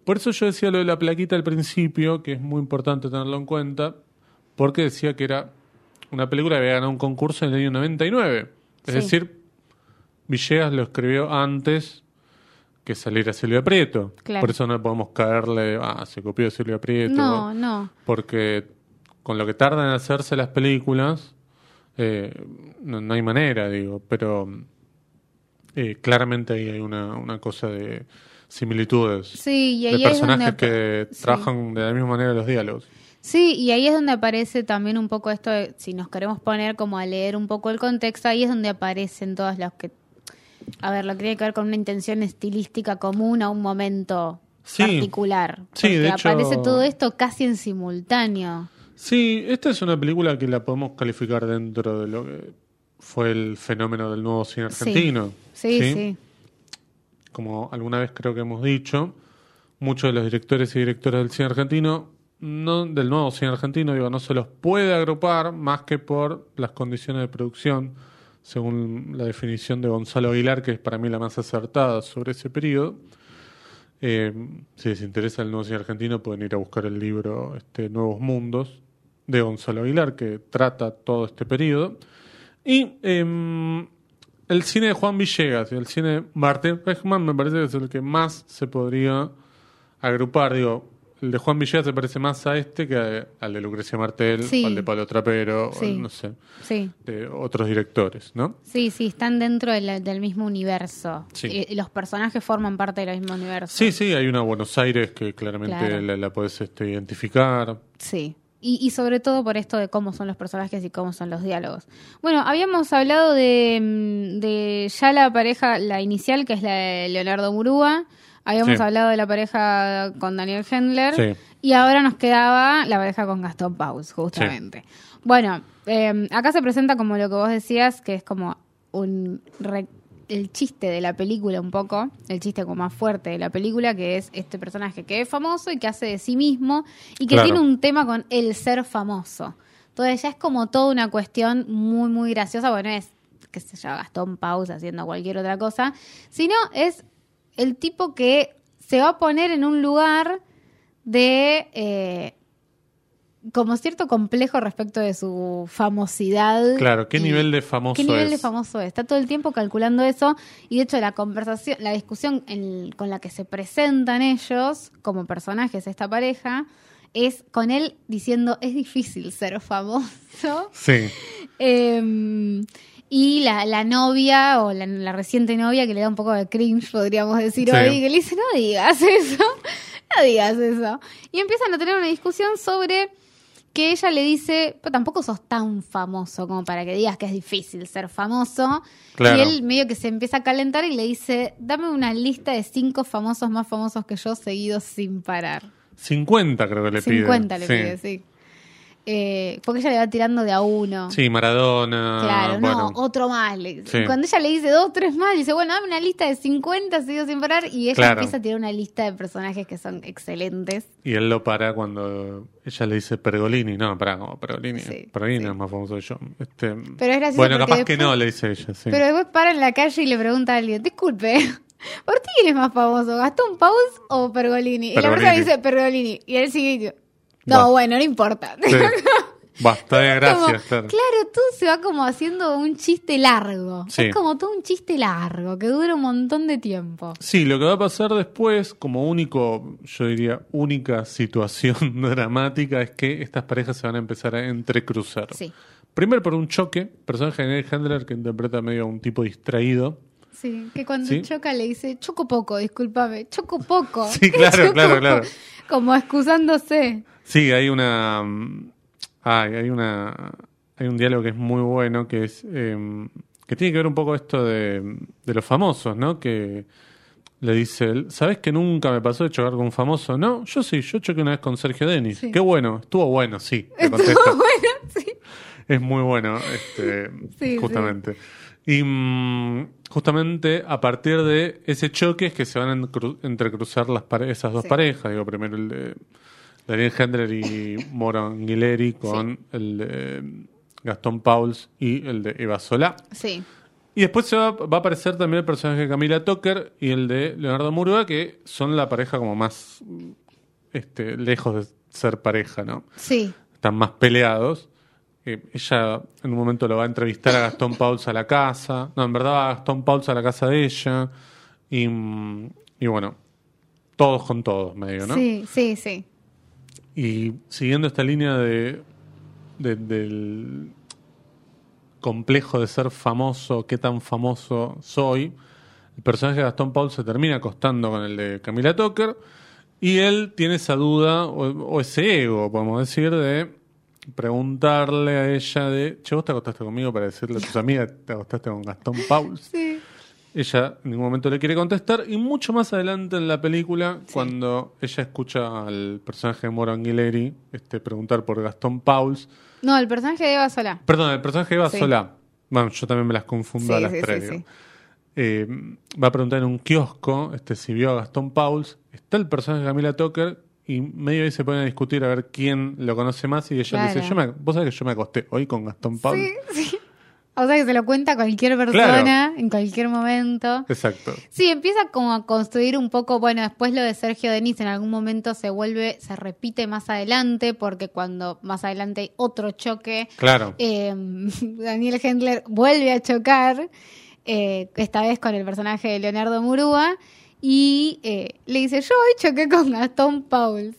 Por eso yo decía lo de la plaquita al principio, que es muy importante tenerlo en cuenta, porque decía que era una película que había ganado un concurso en el año 99. Es Sí. decir, Villegas lo escribió antes que saliera Silvia Prieto. Claro. Por eso no podemos caerle, ah, se copió Silvia Prieto. No, no. Porque con lo que tardan en hacerse las películas, eh, no, no hay manera, digo, pero eh, claramente ahí hay una, una cosa de similitudes. Sí, y de ahí es personajes que sí. trabajan de la misma manera los diálogos. Sí, y ahí es donde aparece también un poco esto, de, si nos queremos poner como a leer un poco el contexto, ahí es donde aparecen todas las que, a ver, lo que tiene que ver con una intención estilística común a un momento Sí. particular. Sí, de hecho- aparece todo esto casi en simultáneo. Sí, esta es una película que la podemos calificar dentro de lo que fue el fenómeno del nuevo cine Sí. argentino. Sí, sí. como alguna vez creo que hemos dicho, muchos de los directores y directoras del cine argentino, no del nuevo cine argentino, digo, no se los puede agrupar más que por las condiciones de producción, según la definición de Gonzalo Aguilar, que es para mí la más acertada sobre ese periodo. Eh, si les interesa el nuevo cine argentino, pueden ir a buscar el libro este, Nuevos Mundos de Gonzalo Aguilar, que trata todo este periodo. Y em, el cine de Juan Villegas y el cine de Martín Reichman me parece que es el que más se podría agrupar. Digo, el de Juan Villegas se parece más a este que a- al de Lucrecia Martel, Sí. o al de Pablo Trapero, o Sí. no sé, Sí. de otros directores, ¿no? Sí, sí, están dentro del mismo universo. Y los personajes forman parte del mismo universo. Sí, sí, hay una Buenos Aires que claramente Claro. la, la puedes este, identificar. Sí. Y, y sobre todo por esto de cómo son los personajes y cómo son los diálogos. Bueno, habíamos hablado de, mm, de ya la pareja, la inicial, que es la de Leonardo Murúa. Habíamos Sí. hablado de la pareja con Daniel Hendler. Sí. Y ahora nos quedaba la pareja con Gastón Paus, justamente. Bueno, eh, acá se presenta como lo que vos decías, que es como un re- el chiste de la película un poco, el chiste como más fuerte de la película, que es este personaje que es famoso y que hace de sí mismo y que Claro. tiene un tema con el ser famoso. Entonces ya es como toda una cuestión muy, muy graciosa. Bueno, es que se llama Gastón Paus haciendo cualquier otra cosa, sino es el tipo que se va a poner en un lugar de eh, como cierto complejo respecto de su famosidad. Claro, ¿qué nivel de famoso ¿Qué nivel es? de famoso es? Está todo el tiempo calculando eso y de hecho la conversación, la discusión en- con la que se presentan ellos como personajes esta pareja es con él diciendo es difícil ser famoso Sí, *laughs* eh, y la, la novia o la, la reciente novia que le da un poco de cringe, podríamos decir Sí. hoy, que le dice, no digas eso, *laughs* no digas eso. Y empiezan a tener una discusión sobre que ella le dice, pero tampoco sos tan famoso como para que digas que es difícil ser famoso. Claro. Y él medio que se empieza a calentar y le dice, dame una lista de cinco famosos más famosos que yo seguidos sin parar. 50 creo que le pide. 50 le Sí. pide, sí. Eh, porque ella le va tirando de a uno. Sí, Maradona. Claro, bueno. no, otro más. Sí. Cuando ella le dice dos, tres más, dice, bueno, dame una lista de 50 seguidos sin parar. Y ella Claro. empieza a tirar una lista de personajes que son excelentes. Y él lo para cuando ella le dice Pergolini. No, para como Pergolini. Sí, Pergolini sí. es más famoso que yo. Este, Pero es gracioso bueno, capaz que no, le dice ella, sí. Pero después para en la calle y le pregunta a alguien, disculpe, *laughs* ¿por ti quién es más famoso? ¿Gastón Paus o Pergolini? Y la persona dice Pergolini. Y él sigue y dice, no, Va. bueno, no importa. Sí. *laughs* Basta de Como- gracias, claro. Claro, todo se va como haciendo un chiste largo. Sí. Es como todo un chiste largo que dura un montón de tiempo. Sí, lo que va a pasar después, como único, yo diría, única *laughs* situación *laughs* dramática, es que estas parejas se van a empezar a entrecruzar. Sí. Primero por un choque, personaje de Neil Handler que interpreta medio a un tipo distraido. Sí, que cuando Sí. choca le dice, choco poco, discúlpame, choco poco. Sí, claro, Choco claro, claro. Como excusándose. Sí, hay una. mm, Ay, hay una. Hay un diálogo que es muy bueno, que es. em, que tiene que ver un poco esto de, de los famosos, ¿no? Que le dice él, ¿sabes que nunca me pasó de chocar con un famoso? No, yo sí, yo choqué una vez con Sergio Denis. Sí. Qué bueno, estuvo bueno, sí. Estuvo *laughs* bueno, sí. Es muy bueno, este, Sí, justamente. Y mm, justamente a partir de ese choque es que se van a entrecruzar las esas dos Sí. parejas. Digo, primero el de Daniel Hendler y Moro Anguileri con el de Gastón Pauls y el de Eva Solá. Sí, Y después se va, va a aparecer también el personaje de Camila Tucker y el de Leonardo Murúa, que son la pareja como más este, lejos de ser pareja, ¿no? sí, están más peleados. Eh, ella en un momento lo va a entrevistar a Gastón Pauls a la casa. No, en verdad va a Gastón Pauls a la casa de ella. Y, mm, y bueno, todos con todos, medio, ¿no? sí, sí, sí. Y siguiendo esta línea de, de- del complejo de ser famoso, qué tan famoso soy, el personaje de Gastón Paul se termina acostando con el de Camila Tucker y él tiene esa duda o, o ese ego, podemos decir, de preguntarle a ella de, che, vos te acostaste conmigo para decirle a tus amigas, te acostaste con Gastón Paul. Sí, Ella en ningún momento le quiere contestar y mucho más adelante en la película, cuando ella escucha al personaje de Moro Anguileri este, preguntar por Gastón Pauls, No, el personaje de Eva Sola. perdón, el personaje de Eva Sí. Solá, bueno, yo también me las confundo a las tres. Eh, va a preguntar en un kiosco este, si vio a Gastón Pauls, está el personaje de Camila Tucker y medio ahí se ponen a discutir a ver quién lo conoce más y ella dice, yo me, vos sabés que yo me acosté hoy con Gastón Pauls. Sí, sí. O sea que se lo cuenta a cualquier persona en cualquier momento. Exacto. Sí, empieza como a construir un poco, bueno, después lo de Sergio Denis en algún momento se vuelve, se repite más adelante, porque cuando más adelante hay otro choque, Claro. eh, *laughs* Daniel Hendler vuelve a chocar. eh, esta vez con el personaje de Leonardo Murúa, y eh, le dice, yo hoy choqué con Gastón Pauls.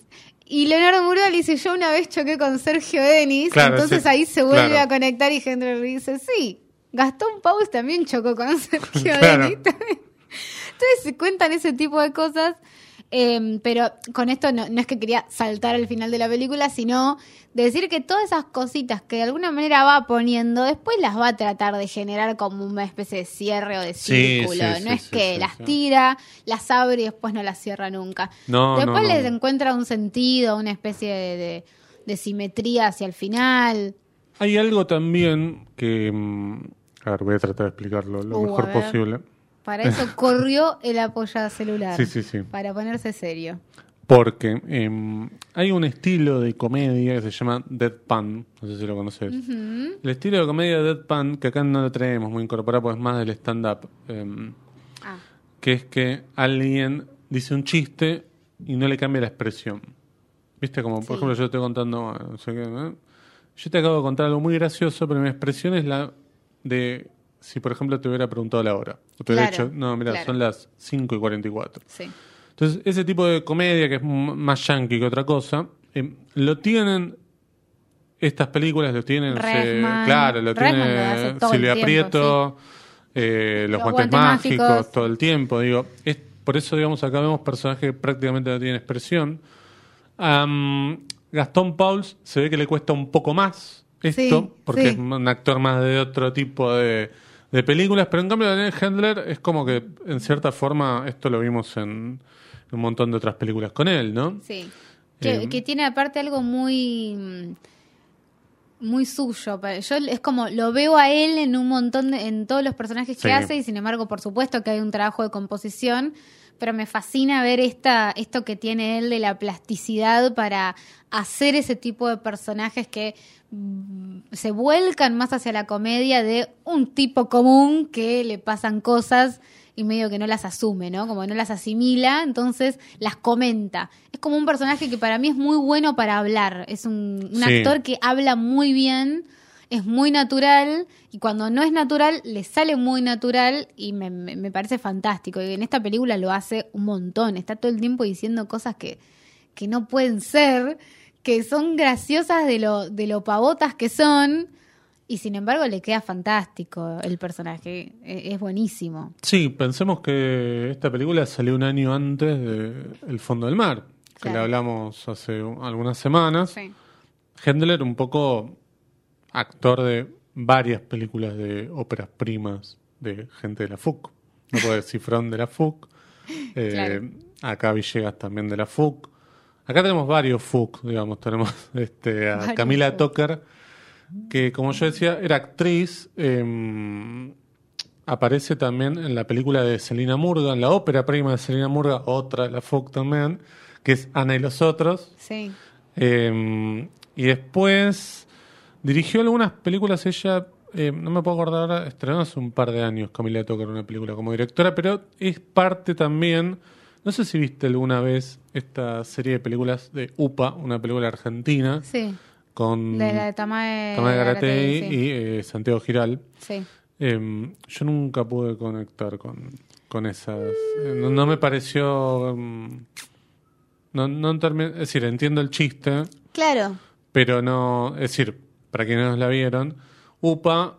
Y Leonardo Murúa le dice, yo una vez choqué con Sergio Denis, Claro, entonces sí, ahí se vuelve claro. a conectar y le dice, sí, Gastón Pauls también chocó con *laughs* Sergio Claro. Denis. Entonces se cuentan ese tipo de cosas, eh, pero con esto no, no es que quería saltar al final de la película, sino decir que todas esas cositas que de alguna manera va poniendo, después las va a tratar de generar como una especie de cierre o de círculo. sí, no sí, es sí, que sí, las sí. tira, las abre y después no las cierra nunca. No, después no, no. les encuentra un sentido, una especie de, de- de simetría hacia el final. Hay algo también que. mm, A ver, voy a tratar de explicarlo lo Uh, mejor ver. posible. Para eso *laughs* corrió el apoya celular. Sí, sí, sí. Para ponerse serio. Porque em, hay un estilo de comedia que se llama Deadpan. No sé si lo conoces. El estilo de comedia Deadpan, que acá no lo tenemos muy incorporado, pues es más del stand-up. em, Ah, que es que alguien dice un chiste y no le cambia la expresión. ¿Viste? Como, por Sí. ejemplo, yo estoy contando, no sé qué, ¿no? yo te acabo de contar algo muy gracioso, pero mi expresión es la de si, por ejemplo, te hubiera preguntado la hora. O te hubiera Claro, dicho, no, mira, claro. son las 5 y 44. sí. Entonces, ese tipo de comedia que es más yankee que otra cosa, eh, lo tienen estas películas, lo tienen, claro, lo tiene lo Silvia tiempo, Prieto, eh, los, Los guantes, Guantes mágicos, Mágicos. todo el tiempo, digo, es por eso digamos acá vemos personajes que prácticamente no tienen expresión. Gastón Pauls se ve que le cuesta un poco más esto, Sí, porque sí. es un actor más de otro tipo de, de películas, pero en cambio Daniel Handler es como que en cierta forma esto lo vimos en un montón de otras películas con él, ¿no? Sí. Que, Eh, que tiene aparte algo muy mm, muy suyo. Yo es como lo veo a él en un montón de, en todos los personajes que Sí. hace y sin embargo, por supuesto que hay un trabajo de composición, pero me fascina ver esta esto que tiene él de la plasticidad para hacer ese tipo de personajes que mm, se vuelcan más hacia la comedia de un tipo común que le pasan cosas y medio que no las asume, ¿no? Como no las asimila, entonces las comenta. Es como un personaje que para mí es muy bueno para hablar. Es un, un Sí. actor que habla muy bien, es muy natural y cuando no es natural le sale muy natural y me, me- me parece fantástico. Y en esta película lo hace un montón. Está todo el tiempo diciendo cosas que, que no pueden ser, que son graciosas de lo, de lo pavotas que son. Y sin embargo le queda fantástico el personaje. E- Es buenísimo. Sí, pensemos que esta película salió un año antes de El Fondo del Mar, que Claro. le hablamos hace un- algunas semanas. Sí. Handler, un poco actor de varias películas de óperas primas de gente de la FUC. No puedo decir Cifrón de la FUC. *laughs* Eh, Claro. Acá Villegas también de la FUC. Acá tenemos varios FUC, digamos. Tenemos *laughs* este, a Camila. Toker, que como yo decía, era actriz. eh, aparece también en la película de Selina Murga, en la ópera prima de Selina Murga, otra de la FUC también, que es Ana y los otros. Sí. Eh, y después dirigió algunas películas ella, eh, no me puedo acordar ahora, estrenó hace un par de años Camila Tocar una película como directora, pero es parte también, no sé si viste alguna vez esta serie de películas de UPA, una película argentina, Sí. con De la de Tamae, Garatei sí. y eh, Santiago Giral. Sí. Eh, yo nunca pude conectar con, con esas. eh, No, no me pareció. mm, no, no es decir, entiendo el chiste, Claro. pero no. Es decir, para quienes no la vieron, UPA,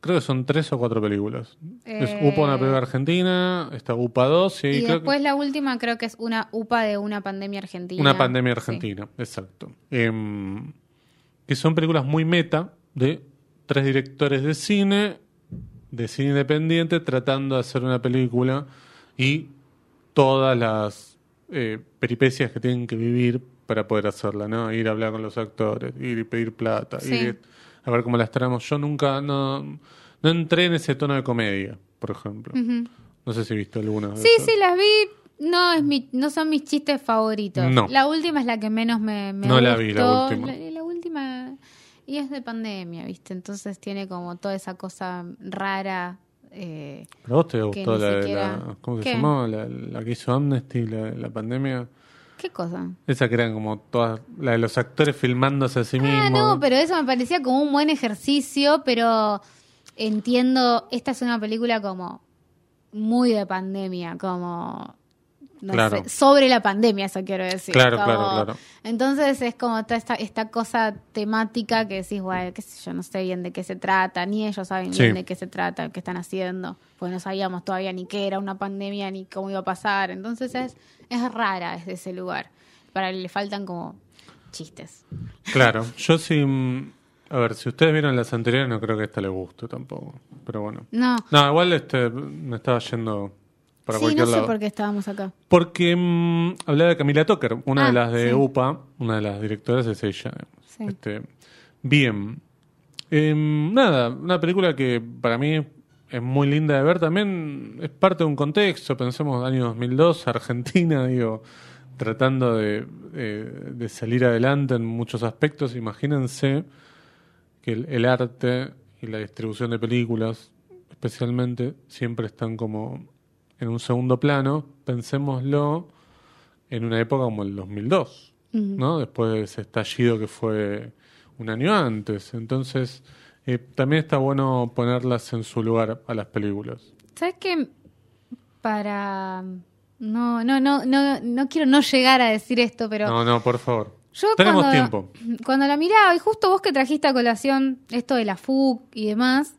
creo que son tres o cuatro películas. Es Eh, UPA, una película argentina, está UPA 2 y, Y, creo que- después la última creo que es una UPA de una pandemia argentina. Una pandemia Sí. argentina, exacto. Em, que son películas muy meta de tres directores de cine, de cine independiente, tratando de hacer una película y todas las eh, peripecias que tienen que vivir para poder hacerla, ¿no? Ir a hablar con los actores, ir y pedir plata, Sí. ir a ver cómo las traemos. Yo nunca, no, no entré en ese tono de comedia, por ejemplo. No sé si viste alguna. de Sí, esas. sí, las vi. No, es mi, no son mis chistes favoritos. No. La última es la que menos me, me No la vi, la última. La, la última. Y es de pandemia, ¿viste? Entonces tiene como toda esa cosa rara. eh, ¿Pero a vos te gustó la de siquiera- la. ¿Cómo se llamaba? La, la que hizo Amnesty, la, la pandemia. ¿Qué cosa? Esa que eran como todas. La de los actores filmándose a sí mismos. Ah, no, pero eso me parecía como un buen ejercicio, pero entiendo, esta es una película como muy de pandemia, como no Claro. sé, sobre la pandemia, eso quiero decir. Claro, Como- claro, claro. Entonces es como toda esta, esta cosa temática que decís, bueno, qué sé yo, no sé bien de qué se trata, ni ellos saben Sí. bien de qué se trata, qué están haciendo, pues no sabíamos todavía ni qué era una pandemia ni cómo iba a pasar. Entonces es, es rara desde ese lugar. Para le faltan como chistes. Claro, yo sí. mm, A ver, si ustedes vieron las anteriores, no creo que esta les guste tampoco. Pero bueno. No, No, igual este, me estaba yendo para sí, cualquier no sé por qué estábamos acá. Porque mm, hablaba de Camila Tucker, una Ah, de las de sí. UPA, una de las directoras es ella. Sí. Este, bien. Em, nada, una película que para mí es muy linda de ver. También es parte de un contexto, pensemos año 2002, Argentina, *laughs* digo, tratando de, de- de salir adelante en muchos aspectos. Imagínense que el, el arte y la distribución de películas, especialmente, siempre están como en un segundo plano. Pensémoslo en una época como el 2002, ¿no? Después de ese estallido que fue un año antes. Entonces, eh, también está bueno ponerlas en su lugar a las películas. ¿Sabes qué? Para... No, no, no, no, no quiero no llegar a decir esto, pero... No, no, por favor. Yo Tenemos cuando, tiempo. Cuando la miraba, y justo vos que trajiste a colación esto de la FUC y demás,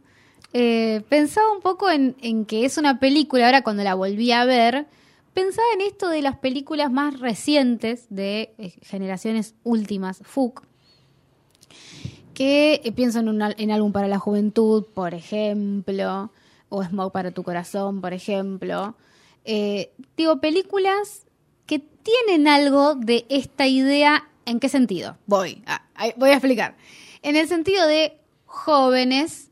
eh, pensaba un poco en, que es una película, ahora cuando la volví a ver, pensaba en esto de las películas más recientes de eh, generaciones últimas, FUC, que eh, pienso en, un, en Álbum para la Juventud, por ejemplo, o Smoke para tu corazón, por ejemplo. Digo, películas que tienen algo de esta idea. ¿En qué sentido? Voy, voy a explicar. En el sentido de jóvenes,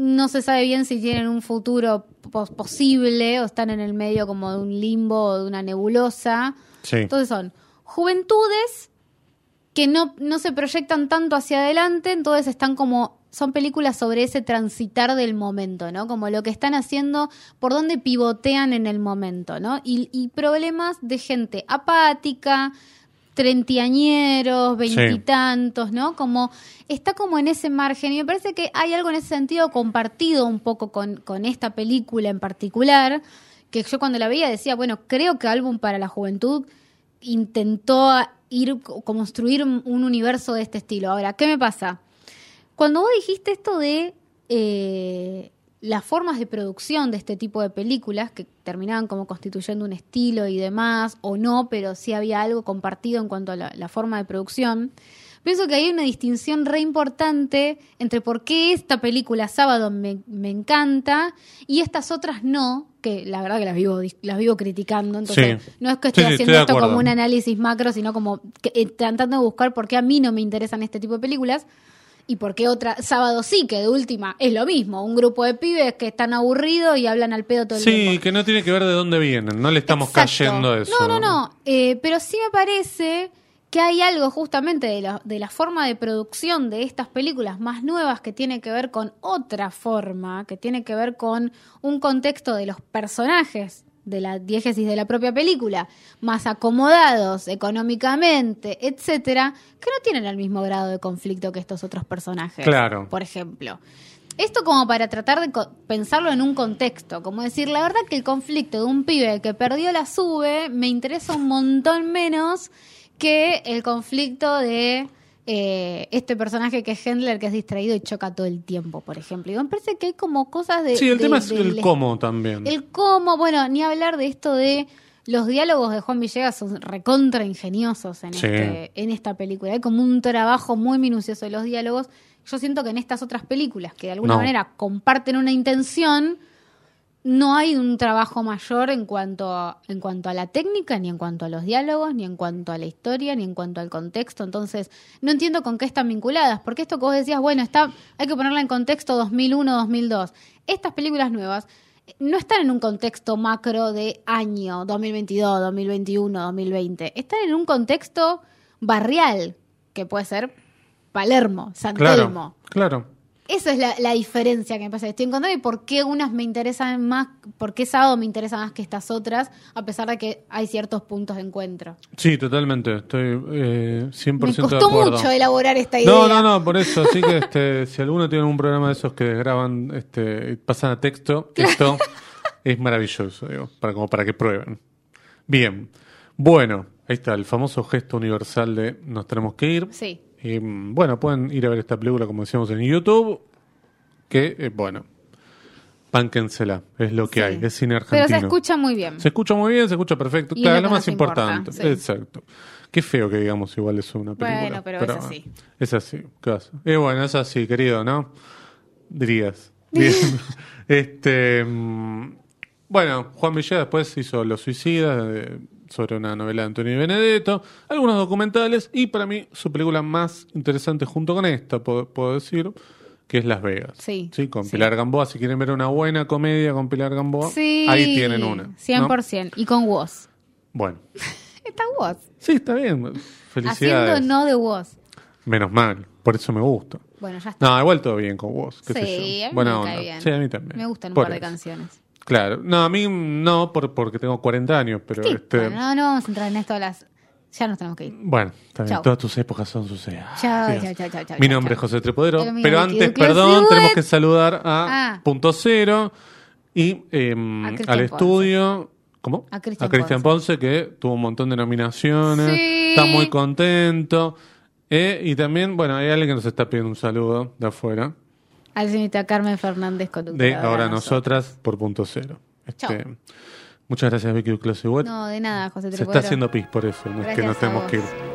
no se sabe bien si tienen un futuro pos- posible o están en el medio como de un limbo o de una nebulosa. Sí. Entonces son juventudes que no, no se proyectan tanto hacia adelante, entonces están como, son películas sobre ese transitar del momento, ¿no? Como lo que están haciendo, por dónde pivotean en el momento, ¿no? Y, y problemas de gente apática, treintañeros, veintitantos, ¿no? Como está como en ese margen y me parece que hay algo en ese sentido compartido un poco con, con esta película en particular, que yo cuando la veía decía, bueno, creo que Álbum para la Juventud intentó ir co- construir un, un universo de este estilo. Ahora, ¿qué me pasa? Cuando vos dijiste esto de eh, las formas de producción de este tipo de películas, que terminaban como constituyendo un estilo y demás, o no, pero sí había algo compartido en cuanto a la, la forma de producción, pienso que hay una distinción re importante entre por qué esta película Sábado me, me encanta y estas otras no, que la verdad que las vivo, las vivo criticando, entonces Sí. no es que estoy Sí, sí, haciendo estoy esto como un análisis macro, sino como que- eh, tratando de buscar por qué a mí no me interesan este tipo de películas y por qué otra sábado sí, que de última es lo mismo, un grupo de pibes que están aburridos y hablan al pedo todo el Sí, tiempo. que no tiene que ver de dónde vienen, no le estamos Exacto. cayendo eso. No, no, no, eh, pero sí me parece que hay algo justamente de la, de la forma de producción de estas películas más nuevas que tiene que ver con otra forma, que tiene que ver con un contexto de los personajes de la diégesis de la propia película, más acomodados económicamente, etcétera, que no tienen el mismo grado de conflicto que estos otros personajes. Claro. Por ejemplo. Esto como para tratar de pensarlo en un contexto, como decir, la verdad que el conflicto de un pibe que perdió la sube me interesa un montón menos que el conflicto de eh, este personaje que es Hendler, que es distraído y choca todo el tiempo, por ejemplo. Y me parece que hay como cosas de... Sí, el de- tema es el cómo también. el cómo, bueno, ni hablar de esto de los diálogos de Juan Villegas son recontra ingeniosos en, Sí. este, en esta película. Hay como un trabajo muy minucioso de los diálogos. Yo siento que en estas otras películas, que de alguna No. manera comparten una intención, no hay un trabajo mayor en cuanto, a, en cuanto a la técnica, ni en cuanto a los diálogos, ni en cuanto a la historia, ni en cuanto al contexto. Entonces, no entiendo con qué están vinculadas, porque esto que vos decías, bueno, está, hay que ponerla en contexto 2001-2002. Estas películas nuevas eh, no están en un contexto macro de año 2022, 2021, 2020. Están en un contexto barrial, que puede ser Palermo, San Telmo. claro. Eso es la, la diferencia que me pasa. Estoy encontrando y por qué unas me interesan más, por qué Sábado me interesa más que estas otras, a pesar de que hay ciertos puntos de encuentro. Sí, totalmente. Estoy eh, 100% Me de costó acuerdo. mucho elaborar esta idea. No, no, no, por eso. Así que este, *laughs* si alguno tiene un programa de esos que graban, este, pasan a texto, *laughs* esto es maravilloso, digo, para, como para que prueben. Bien. Bueno, ahí está, el famoso gesto universal de nos tenemos que ir. Sí. Y, mm, bueno, pueden ir a ver esta película, como decíamos en YouTube, que, eh, bueno, pánquensela, es lo que Sí. hay, es cine Pero argentino. se escucha muy bien. Se escucha muy bien, se escucha perfecto. Y claro, es lo más importa, importante. sí. Exacto. Qué feo que digamos igual de una película. Bueno, pero es así. Es así. ¿qué vas a hacer? Y bueno, es así, querido, ¿no? Dirías. *laughs* Bien. *laughs* este, mm, bueno, Juan Villeda después hizo Los Suicidas eh, sobre una novela de Antonio Benedetto, algunos documentales y para mí su película más interesante junto con esta, puedo, puedo decir, que es Las Vegas. Sí, Con sí. Pilar Gamboa, si quieren ver una buena comedia con Pilar Gamboa, Sí. ahí tienen una. ¿no? 100%. Y con Woz. Bueno, *laughs* Está Woz. sí, está bien. Felicidades. Haciendo no de Woz. Menos mal, por eso me gusta. Bueno, ya está. No, igual todo bien con sé sí, yo. a mí Buena me onda. cae bien. Sí, a mí también. Me gustan un Por par de eso. canciones. Claro. No, a mí no, por, porque tengo 40 años, pero Sí, este. bueno, no, no vamos a entrar en esto a las... Ya nos tenemos que ir. Bueno. Chau. Todas tus épocas son sus épocas. Chao, chao, chao, chao, Mi nombre es José Trepodero. Pero es antes, perdón, tenemos que saludar a Ah. Punto Cero y A Cristian al Ponce. estudio. ¿Cómo? A Cristian Ponce. que tuvo un montón de nominaciones. Sí. Está muy contento. Eh, y también, bueno, hay alguien que nos está pidiendo un saludo de afuera. Al señorita Carmen Fernández, conductora. De ahora nosotras por punto cero. Este, muchas gracias, Vicky Clase. No, de nada, José Se está haciendo pis por eso, no es que nos tenemos que ir.